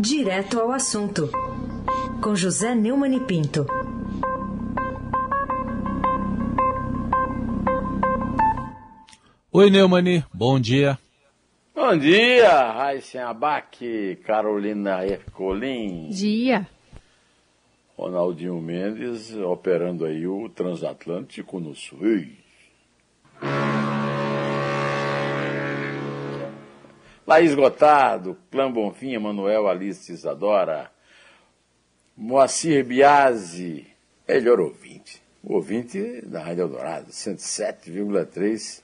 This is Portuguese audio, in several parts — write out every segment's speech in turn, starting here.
Direto ao assunto, com José Neumann e Pinto. Oi, Neumani, bom dia. Bom dia, Raíssen Abac, Carolina Ercolim. Dia. Ronaldinho Mendes operando aí o transatlântico no Suez. Laís Gotardo, Clã Bonfim, Emanuel Alice Isadora, Moacir Biasi, melhor ouvinte. O ouvinte da Rádio Eldorado, 107,3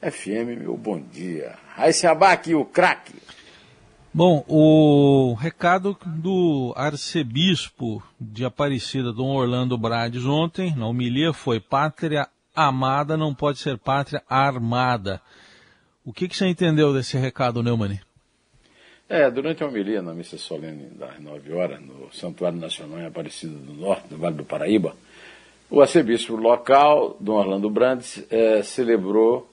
FM, meu bom dia. Raíssa Abac, o craque. Bom, o recado do arcebispo de Aparecida, Dom Orlando Brades, ontem, na homilia, foi pátria amada não pode ser pátria armada. O que, que você entendeu desse recado, Neumann? É, durante a homilia na missa solene das nove horas, no Santuário Nacional em Aparecida do Norte, do Vale do Paraíba, o arcebispo local, Dom Orlando Brandes, é, celebrou,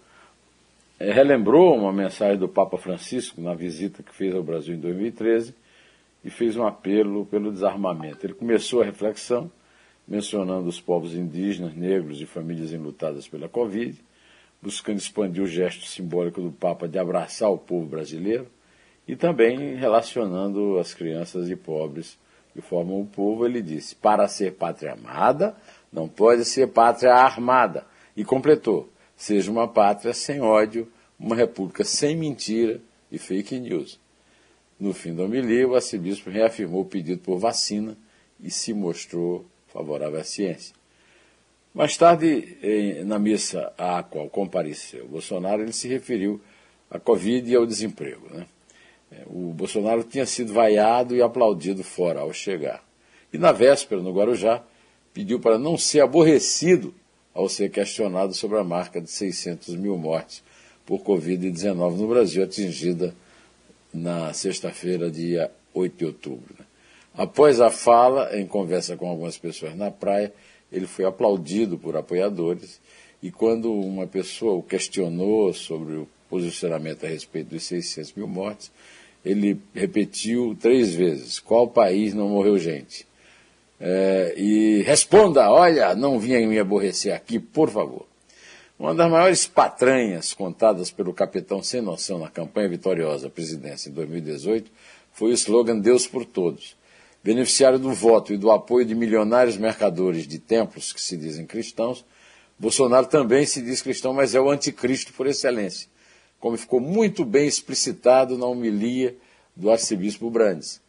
é, relembrou uma mensagem do Papa Francisco na visita que fez ao Brasil em 2013 e fez um apelo pelo desarmamento. Ele começou a reflexão mencionando os povos indígenas, negros e famílias enlutadas pela Covid, buscando expandir o gesto simbólico do Papa de abraçar o povo brasileiro e também relacionando as crianças e pobres que formam o povo, ele disse: para ser pátria amada, não pode ser pátria armada. E completou: seja uma pátria sem ódio, uma república sem mentira e fake news. No fim da homilia, o arcebispo reafirmou o pedido por vacina e se mostrou favorável à ciência. Mais tarde, na missa à qual compareceu Bolsonaro, ele se referiu à Covid e ao desemprego. Né? O Bolsonaro tinha sido vaiado e aplaudido fora ao chegar. E na véspera, no Guarujá, pediu para não ser aborrecido ao ser questionado sobre a marca de 600 mil mortes por Covid-19 no Brasil, atingida na sexta-feira, dia 8 de outubro. Né? Após a fala, em conversa com algumas pessoas na praia, ele foi aplaudido por apoiadores e quando uma pessoa o questionou sobre o posicionamento a respeito dos 600 mil mortes, ele repetiu três vezes: qual país não morreu gente? É, e responda: olha, não vinha me aborrecer aqui, por favor. Uma das maiores patranhas contadas pelo capitão sem noção na campanha vitoriosa à presidência em 2018 foi o slogan Deus por Todos. Beneficiário do voto e do apoio de milionários mercadores de templos que se dizem cristãos, Bolsonaro também se diz cristão, mas é o anticristo por excelência, como ficou muito bem explicitado na homilia do arcebispo Brandes.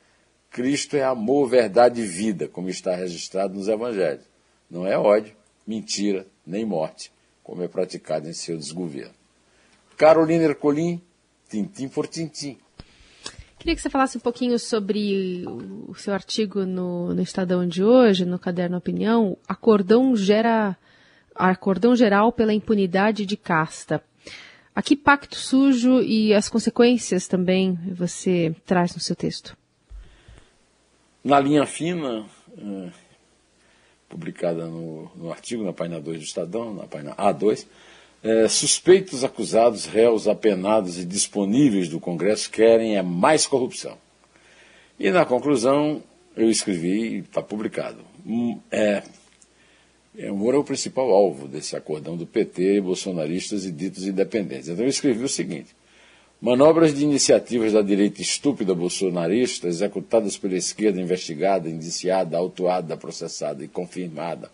Cristo é amor, verdade e vida, como está registrado nos evangelhos. Não é ódio, mentira, nem morte, como é praticado em seu desgoverno. Carolina Ercolim, tintim por tintim. Queria que você falasse um pouquinho sobre o seu artigo no, no Estadão de hoje, no Caderno Opinião, Acordão gera acordão geral pela impunidade de casta. Aqui pacto sujo e as consequências também você traz no seu texto. Na linha fina, é, publicada no, no, artigo na página 2 do Estadão, na página A2, é, suspeitos, acusados, réus, apenados e disponíveis do Congresso querem é mais corrupção. E na conclusão, eu escrevi, está publicado, hum, é, é, o Moro é o principal alvo desse acordão do PT, bolsonaristas e ditos independentes. Então eu escrevi o seguinte: manobras de iniciativas da direita estúpida bolsonarista, executadas pela esquerda investigada, indiciada, autuada, processada e confirmada,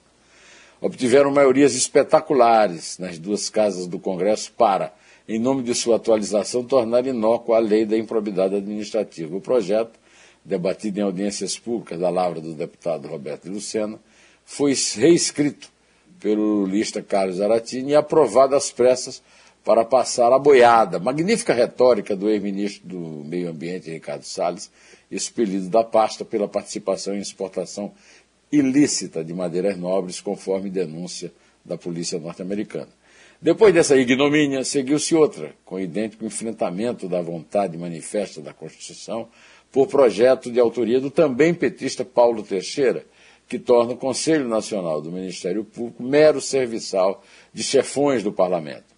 obtiveram maiorias espetaculares nas duas casas do Congresso para, em nome de sua atualização, tornar inócua a lei da improbidade administrativa. O projeto, debatido em audiências públicas da Lavra do deputado Roberto Lucena, foi reescrito pelo lista Carlos Aratini e aprovado às pressas para passar a boiada, magnífica retórica do ex-ministro do Meio Ambiente, Ricardo Salles, expelido da pasta pela participação em exportação ilícita de madeiras nobres, conforme denúncia da polícia norte-americana. Depois dessa ignomínia, seguiu-se outra, com idêntico enfrentamento da vontade manifesta da Constituição, por projeto de autoria do também petista Paulo Teixeira, que torna o Conselho Nacional do Ministério Público mero serviçal de chefões do Parlamento.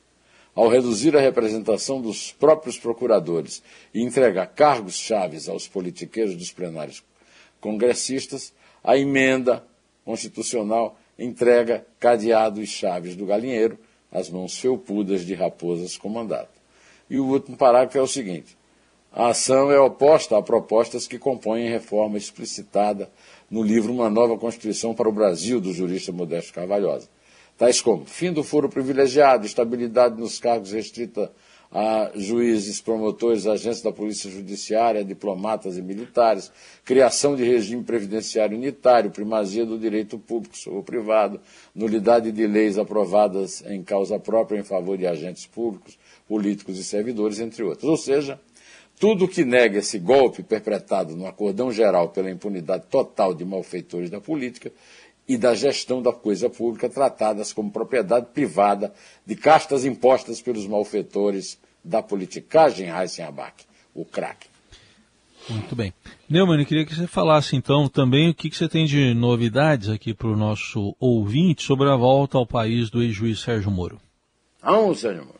ao reduzir a representação dos próprios procuradores e entregar cargos chaves aos politiqueiros dos plenários congressistas, a emenda constitucional entrega cadeado e chaves do galinheiro às mãos felpudas de raposas com mandato. E o último parágrafo é o seguinte: a ação é oposta a propostas que compõem reforma explicitada no livro Uma Nova Constituição para o Brasil, do jurista Modesto Carvalhosa. Tais como fim do foro privilegiado, estabilidade nos cargos restrita a juízes, promotores, agentes da Polícia Judiciária, diplomatas e militares, criação de regime previdenciário unitário, primazia do direito público sobre o privado, nulidade de leis aprovadas em causa própria em favor de agentes públicos, políticos e servidores, entre outros. Ou seja, tudo que nega esse golpe perpetrado no acordão geral pela impunidade total de malfeitores da política e da gestão da coisa pública tratadas como propriedade privada de castas impostas pelos malfeitores da politicagem Heisenberg, o crack. Muito bem. Neumann, eu queria que você falasse então também o que, que você tem de novidades aqui para o nosso ouvinte sobre a volta ao país do ex-juiz Sérgio Moro. Não, Sérgio Moro.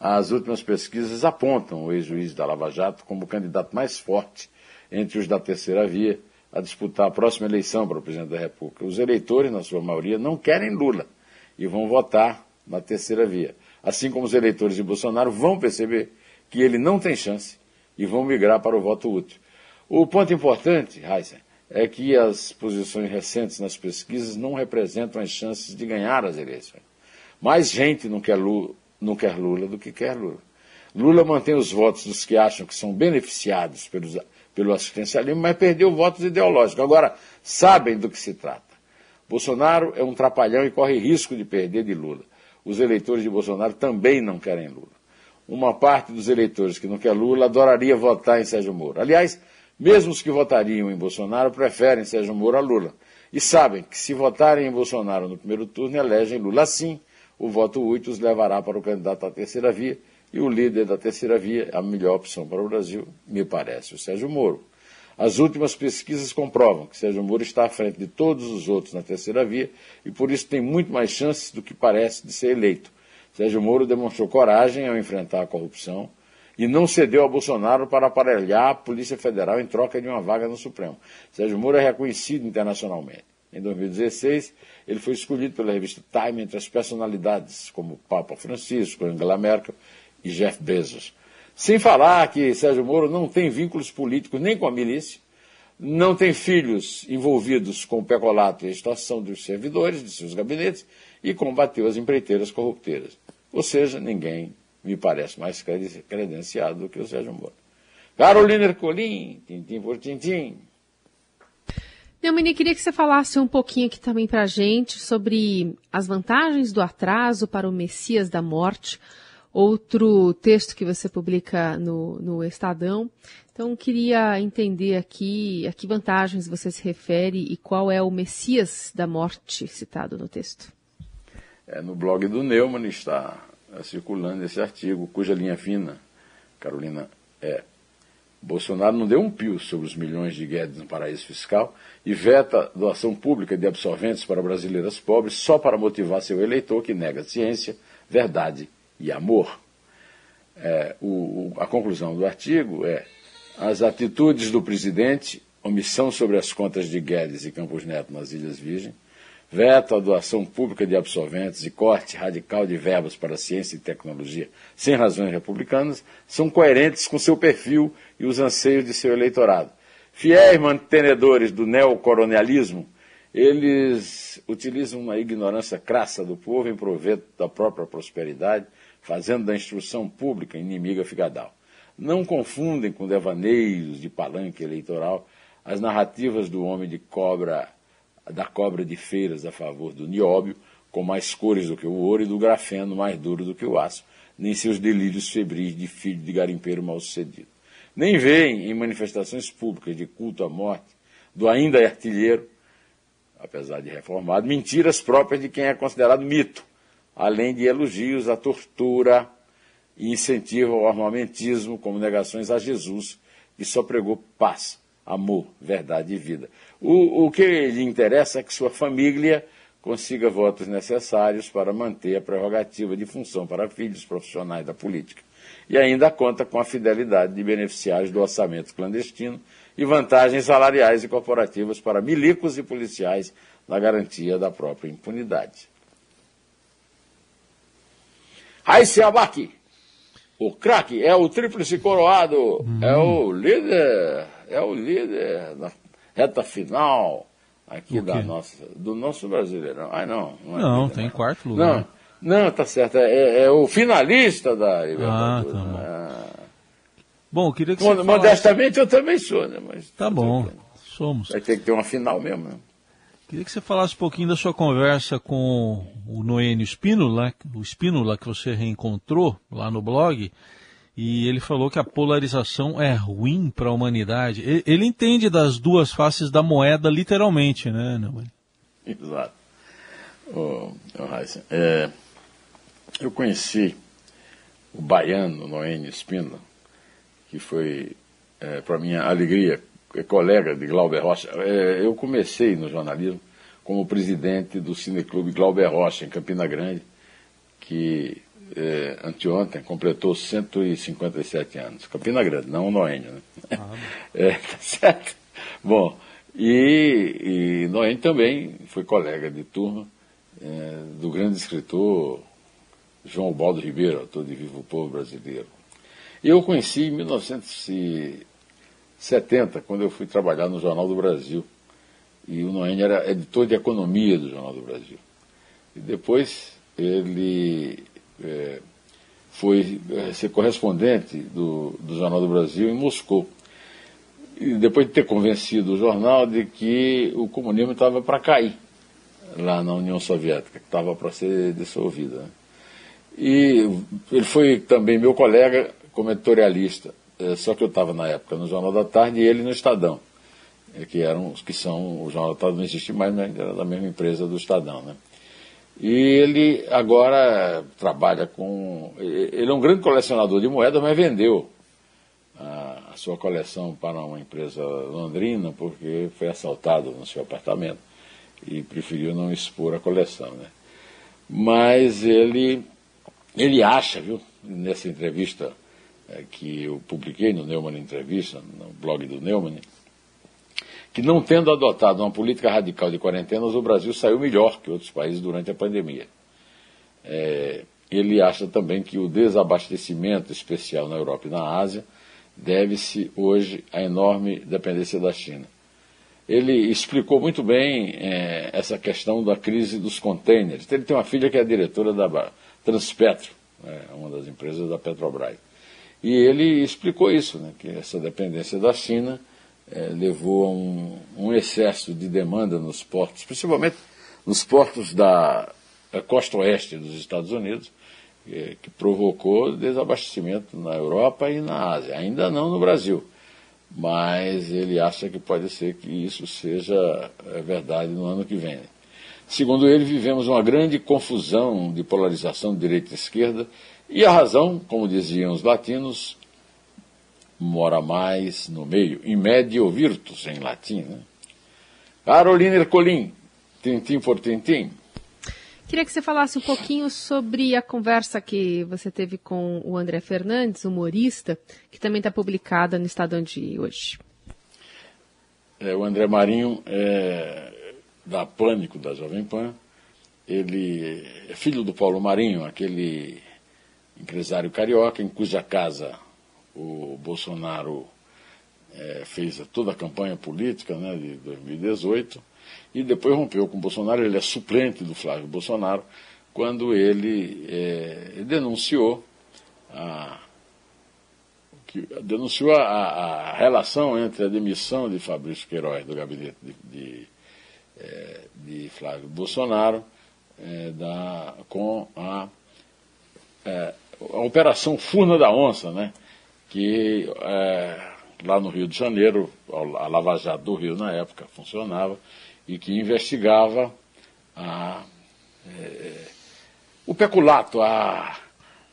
As últimas pesquisas apontam o ex-juiz da Lava Jato como o candidato mais forte entre os da terceira via a disputar a próxima eleição para o presidente da República. Os eleitores, na sua maioria, não querem Lula e vão votar na terceira via. Assim como os eleitores de Bolsonaro vão perceber que ele não tem chance e vão migrar para o voto útil. O ponto importante, Heisen, é que as posições recentes nas pesquisas não representam as chances de ganhar as eleições. Mais gente não quer Lula, não quer Lula do que quer Lula. Lula mantém os votos dos que acham que são beneficiados pelos, pelo assistencialismo, mas perdeu votos ideológicos. Agora, sabem do que se trata. Bolsonaro é um trapalhão e corre risco de perder de Lula. Os eleitores de Bolsonaro também não querem Lula. Uma parte dos eleitores que não quer Lula adoraria votar em Sérgio Moro. Aliás, mesmo os que votariam em Bolsonaro preferem Sérgio Moro a Lula. E sabem que se votarem em Bolsonaro no primeiro turno, elegem Lula. Assim, o voto útil os levará para o candidato à terceira via, e o líder da terceira via, a melhor opção para o Brasil, me parece, o Sérgio Moro. As últimas pesquisas comprovam que Sérgio Moro está à frente de todos os outros na terceira via e por isso tem muito mais chances do que parece de ser eleito. Sérgio Moro demonstrou coragem ao enfrentar a corrupção e não cedeu a Bolsonaro para aparelhar a Polícia Federal em troca de uma vaga no Supremo. Sérgio Moro é reconhecido internacionalmente. Em 2016, ele foi escolhido pela revista Time entre as personalidades como Papa Francisco, Angela Merkel e Jeff Bezos. Sem falar que Sérgio Moro não tem vínculos políticos nem com a milícia, não tem filhos envolvidos com o pecolato e a extorsão dos servidores de seus gabinetes e combateu as empreiteiras corrupteiras. Ou seja, ninguém me parece mais credenciado do que o Sérgio Moro. Carolina Ercolim, tintim por tintim, Neumani, queria que você falasse um pouquinho aqui também para a gente sobre as vantagens do atraso para o Messias da Morte, outro texto que você publica no, no Estadão. Então, queria entender aqui a que vantagens você se refere e qual é o Messias da Morte citado no texto. É, no blog do Neumann está circulando esse artigo, cuja linha fina, Carolina, é Bolsonaro não deu um pio sobre os milhões de Guedes no paraíso fiscal e veta doação pública de absorventes para brasileiras pobres só para motivar seu eleitor que nega ciência, verdade e amor. É, o, a conclusão do artigo é as atitudes do presidente, omissão sobre as contas de Guedes e Campos Neto nas Ilhas Virgens, veto à doação pública de absolventes e corte radical de verbas para ciência e tecnologia sem razões republicanas, são coerentes com seu perfil e os anseios de seu eleitorado. Fiéis mantenedores do neocolonialismo, eles utilizam uma ignorância crassa do povo em proveito da própria prosperidade, fazendo da instrução pública inimiga figadal. Não confundem com devaneios de palanque eleitoral as narrativas do homem de cobra da cobra de feiras a favor do nióbio, com mais cores do que o ouro, e do grafeno mais duro do que o aço, nem seus delírios febris de filho de garimpeiro mal-sucedido. Nem veem em manifestações públicas de culto à morte do ainda artilheiro, apesar de reformado, mentiras próprias de quem é considerado mito, além de elogios à tortura e incentivo ao armamentismo como negações a Jesus, que só pregou paz, amor, verdade e vida. O, o que lhe interessa é que sua família consiga votos necessários para manter a prerrogativa de função para filhos profissionais da política. E ainda conta com a fidelidade de beneficiários do orçamento clandestino e vantagens salariais e corporativas para milicos e policiais na garantia da própria impunidade. Raíssa Abac, o craque, é o tríplice coroado, uhum. é o líder, é o líder na reta final aqui da nossa, do nosso brasileirão. Ah, não. Não, é não líder, tem não. quarto lugar. Não, não, tá certo, é, é o finalista da Libertadores. Ah, tá ah. Bom, eu queria que você Modestamente falasse... eu também sou, né? Mas tá bom, somos. Vai ter que ter uma final mesmo, né? Queria que você falasse um pouquinho da sua conversa com o Noênio Spínola, o Spínola que você reencontrou lá no blog, e ele falou que a polarização é ruim para a humanidade. Ele entende das duas faces da moeda literalmente, né, Noênio? Exato. Oh, oh, é, eu conheci o baiano Noênio Spínola, que foi, é, para minha alegria, colega de Glauber Rocha. É, eu comecei no jornalismo como presidente do Cineclube Glauber Rocha, em Campina Grande, que é, anteontem completou 157 anos. Campina Grande, não o Noênio, né? Ah, é, tá certo? Bom, e, e Noênio também foi colega de turma é, do grande escritor João Baldo Ribeiro, autor de Vivo o Povo Brasileiro. Eu o conheci em 1970, quando eu fui trabalhar no Jornal do Brasil. E o Noênio era editor de economia do Jornal do Brasil. E depois ele é, foi é, ser correspondente do, do Jornal do Brasil em Moscou. E depois de ter convencido o jornal de que o comunismo estava para cair lá na União Soviética, que estava para ser dissolvida. Né? E ele foi também meu colega como editorialista, só que eu estava na época no Jornal da Tarde e ele no Estadão, é, que eram os que são, o Jornal da Tarde não existe mais, mas era da mesma empresa do Estadão, né? E ele agora trabalha com. Ele é um grande colecionador de moedas, mas vendeu a, a sua coleção para uma empresa londrina porque foi assaltado no seu apartamento e preferiu não expor a coleção, né? Mas ele, ele acha, viu, nessa entrevista é, que eu publiquei no Neumann Entrevista, no blog do Neumann, que não tendo adotado uma política radical de quarentenas, o Brasil saiu melhor que outros países durante a pandemia. É, ele acha também que o desabastecimento especial na Europa e na Ásia deve-se hoje à enorme dependência da China. Ele explicou muito bem é, essa questão da crise dos contêineres. Ele tem uma filha que é diretora da Transpetro, né, uma das empresas da Petrobras. E ele explicou isso, né, que essa dependência da China é, levou a um, um, excesso de demanda nos portos, principalmente nos portos da, costa oeste dos Estados Unidos, que, que provocou desabastecimento na Europa e na Ásia. Ainda não no Brasil, mas ele acha que pode ser que isso seja é, verdade no ano que vem. Segundo ele, vivemos uma grande confusão de polarização de direita e esquerda e a razão, como diziam os latinos, mora mais no meio, in medio virtus, em latim. Né? Carolina Ercolim, tintim por tintim. Queria que você falasse um pouquinho sobre a conversa que você teve com o André Fernandes, humorista, que também está publicada no Estadão de hoje. É, o André Marinho é da Pânico, da Jovem Pan. Ele é filho do Paulo Marinho, aquele empresário carioca, em cuja casa o Bolsonaro é, fez toda a campanha política né, de 2018 e depois rompeu com o Bolsonaro. Ele é suplente do Flávio Bolsonaro quando ele é, denunciou a, que, denunciou a, a, relação entre a demissão de Fabrício Queiroz do gabinete de, de, é, de Flávio Bolsonaro da, com a a Operação Furna da Onça, né? que é, lá no Rio de Janeiro, a Lava Jato do Rio na época funcionava, e que investigava a, é, o peculato, a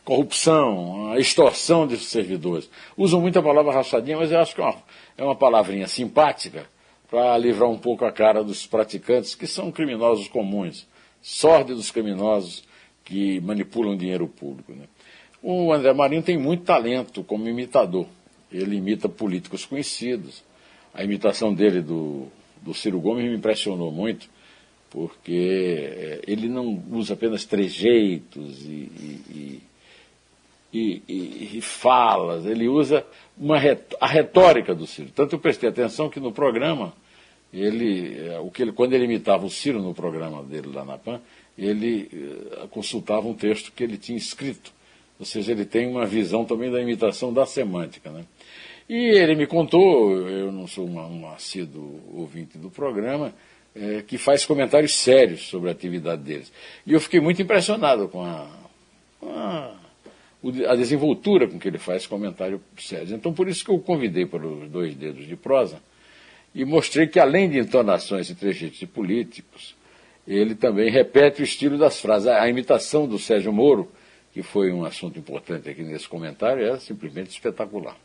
corrupção, a extorsão de servidores. Usam muito a palavra rachadinha, mas eu acho que é uma, é uma palavrinha simpática para livrar um pouco a cara dos praticantes, que são criminosos comuns sórdidos criminosos que manipulam dinheiro público. Né? O André Marinho tem muito talento como imitador. Ele imita políticos conhecidos. A imitação dele do, do Ciro Gomes me impressionou muito, porque eh, ele não usa apenas trejeitos e, e, e, e, falas, ele usa uma, a retórica do Ciro. Tanto eu prestei atenção que no programa, ele, eh, o que ele, quando ele imitava o Ciro no programa dele lá na PAN, ele eh, consultava um texto que ele tinha escrito. Ou seja, ele tem uma visão também da imitação da semântica. Né? E ele me contou, eu não sou uma, um assíduo ouvinte do programa, é, que faz comentários sérios sobre a atividade deles. E eu fiquei muito impressionado com a, com a, a desenvoltura com que ele faz comentário sério. Então, por isso que eu o convidei para os dois dedos de prosa e mostrei que, além de entonações e trejeitos de políticos, ele também repete o estilo das frases. A imitação do Sérgio Moro, que foi um assunto importante aqui nesse comentário, é simplesmente espetacular.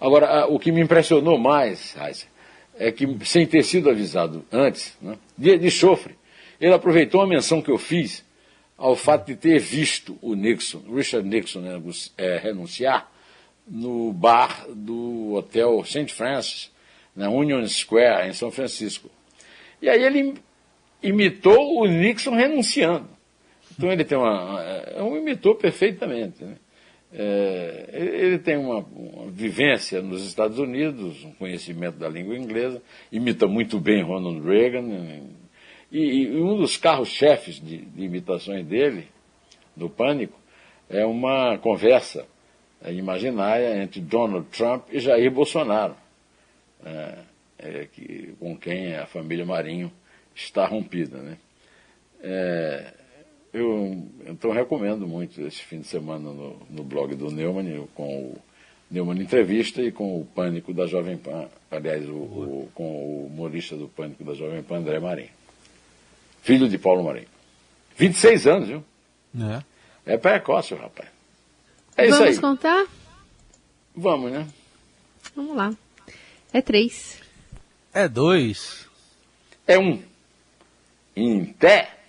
Agora, o que me impressionou mais, Heisen, é que, sem ter sido avisado antes, né, de, de chofre, ele aproveitou a menção que eu fiz ao fato de ter visto o Nixon, Richard Nixon, né, é, renunciar no bar do hotel St. Francis, na Union Square, em São Francisco. E aí ele imitou o Nixon renunciando. Então ele tem uma. É, um imitou perfeitamente. Né? É, ele tem uma, uma, vivência nos Estados Unidos, um conhecimento da língua inglesa, imita muito bem Ronald Reagan. Né? E, e um dos carros-chefes de, de, imitações dele, no Pânico, é uma conversa é, imaginária entre Donald Trump e Jair Bolsonaro, é, é que, com quem a família Marinho está rompida. Né? É, eu então recomendo muito esse fim de semana no, no blog do Neumann, com o Neumann Entrevista e com o Pânico da Jovem Pan, aliás, o, o, com o humorista do Pânico da Jovem Pan, André Marinho. Filho de Paulo Marinho. 26 anos, viu? É. É precoce, rapaz. É Vamos isso aí. Vamos contar? Vamos, né? Vamos lá. É três. É dois. É um. Em pé.